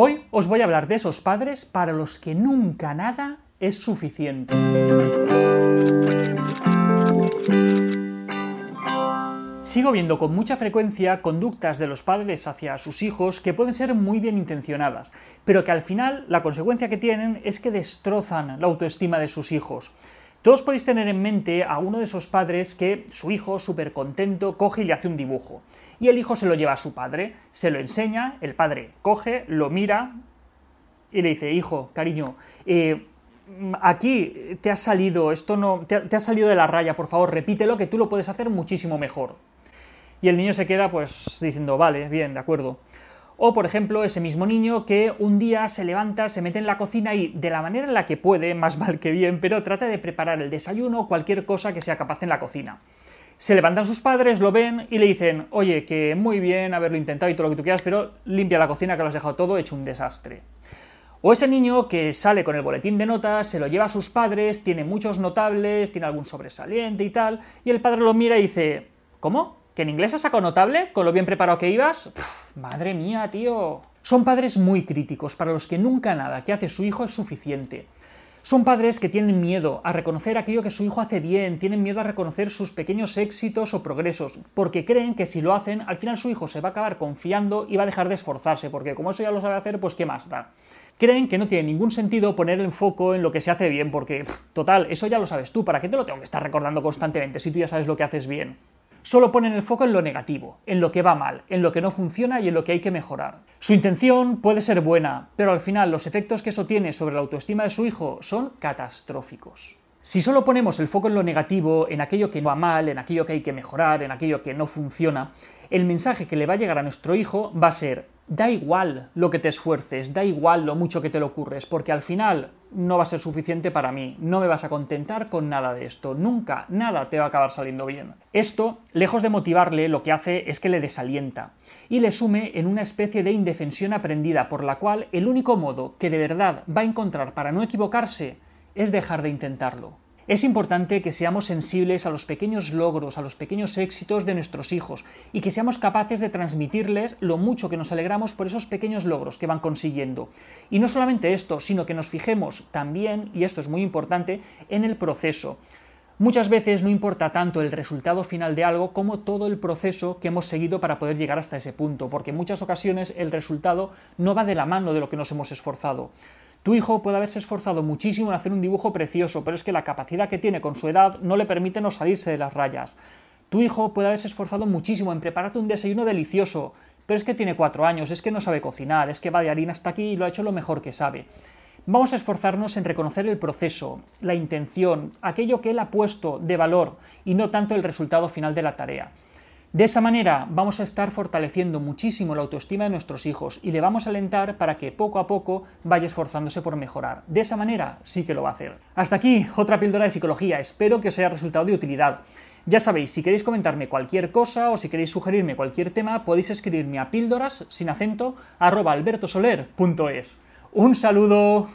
Hoy os voy a hablar de esos padres para los que nunca nada es suficiente. Sigo viendo con mucha frecuencia conductas de los padres hacia sus hijos que pueden ser muy bien intencionadas, pero que al final la consecuencia que tienen es que destrozan la autoestima de sus hijos. Todos podéis tener en mente a uno de esos padres que su hijo, súper contento, coge y le hace un dibujo y el hijo se lo lleva a su padre, se lo enseña, el padre coge, lo mira y le dice, hijo, cariño, eh, aquí te ha salido, esto no, te te ha salido de la raya, por favor, repítelo, que tú lo puedes hacer muchísimo mejor. Y el niño se queda pues diciendo, vale, bien, de acuerdo. O, por ejemplo, ese mismo niño que un día se levanta, se mete en la cocina y, de la manera en la que puede, más mal que bien, pero trata de preparar el desayuno o cualquier cosa que sea capaz en la cocina. Se levantan sus padres, lo ven y le dicen, oye, que muy bien haberlo intentado y todo lo que tú quieras, pero limpia la cocina que lo has dejado todo hecho un desastre. O ese niño que sale con el boletín de notas, se lo lleva a sus padres, tiene muchos notables, tiene algún sobresaliente y tal, y el padre lo mira y dice, ¿cómo? ¿Que en inglés has sacado notable? ¿Con lo bien preparado que ibas? madre mía, tío. Son padres muy críticos, para los que nunca nada que hace su hijo es suficiente. Son padres que tienen miedo a reconocer aquello que su hijo hace bien, tienen miedo a reconocer sus pequeños éxitos o progresos, porque creen que si lo hacen, al final su hijo se va a acabar confiando y va a dejar de esforzarse, porque como eso ya lo sabe hacer, pues qué más da. Creen que no tiene ningún sentido poner el foco en lo que se hace bien, porque, total, eso ya lo sabes tú, ¿para qué te lo tengo que estar recordando constantemente si tú ya sabes lo que haces bien? Solo ponen el foco en lo negativo, en lo que va mal, en lo que no funciona y en lo que hay que mejorar. Su intención puede ser buena, pero al final los efectos que eso tiene sobre la autoestima de su hijo son catastróficos. Si solo ponemos el foco en lo negativo, en aquello que va mal, en aquello que hay que mejorar, en aquello que no funciona, el mensaje que le va a llegar a nuestro hijo va a ser da igual lo que te esfuerces, da igual lo mucho que te lo ocurres, porque al final no va a ser suficiente para mí, no me vas a contentar con nada de esto, nunca, nada te va a acabar saliendo bien. Esto, lejos de motivarle, lo que hace es que le desalienta y le sume en una especie de indefensión aprendida por la cual el único modo que de verdad va a encontrar para no equivocarse es dejar de intentarlo. Es importante que seamos sensibles a los pequeños logros, a los pequeños éxitos de nuestros hijos y que seamos capaces de transmitirles lo mucho que nos alegramos por esos pequeños logros que van consiguiendo. Y no solamente esto, sino que nos fijemos también, y esto es muy importante, en el proceso. Muchas veces no importa tanto el resultado final de algo como todo el proceso que hemos seguido para poder llegar hasta ese punto, porque en muchas ocasiones el resultado no va de la mano de lo que nos hemos esforzado. Tu hijo puede haberse esforzado muchísimo en hacer un dibujo precioso, pero es que la capacidad que tiene con su edad no le permite no salirse de las rayas. Tu hijo puede haberse esforzado muchísimo en prepararte un desayuno delicioso, pero es que tiene cuatro años, es que no sabe cocinar, es que va de harina hasta aquí y lo ha hecho lo mejor que sabe. Vamos a esforzarnos en reconocer el proceso, la intención, aquello que él ha puesto de valor y no tanto el resultado final de la tarea. De esa manera vamos a estar fortaleciendo muchísimo la autoestima de nuestros hijos y le vamos a alentar para que poco a poco vaya esforzándose por mejorar. De esa manera sí que lo va a hacer. Hasta aquí otra píldora de psicología. Espero que os haya resultado de utilidad. Ya sabéis, si queréis comentarme cualquier cosa o si queréis sugerirme cualquier tema, podéis escribirme a píldoras sin acento albertosoler.es. Un saludo.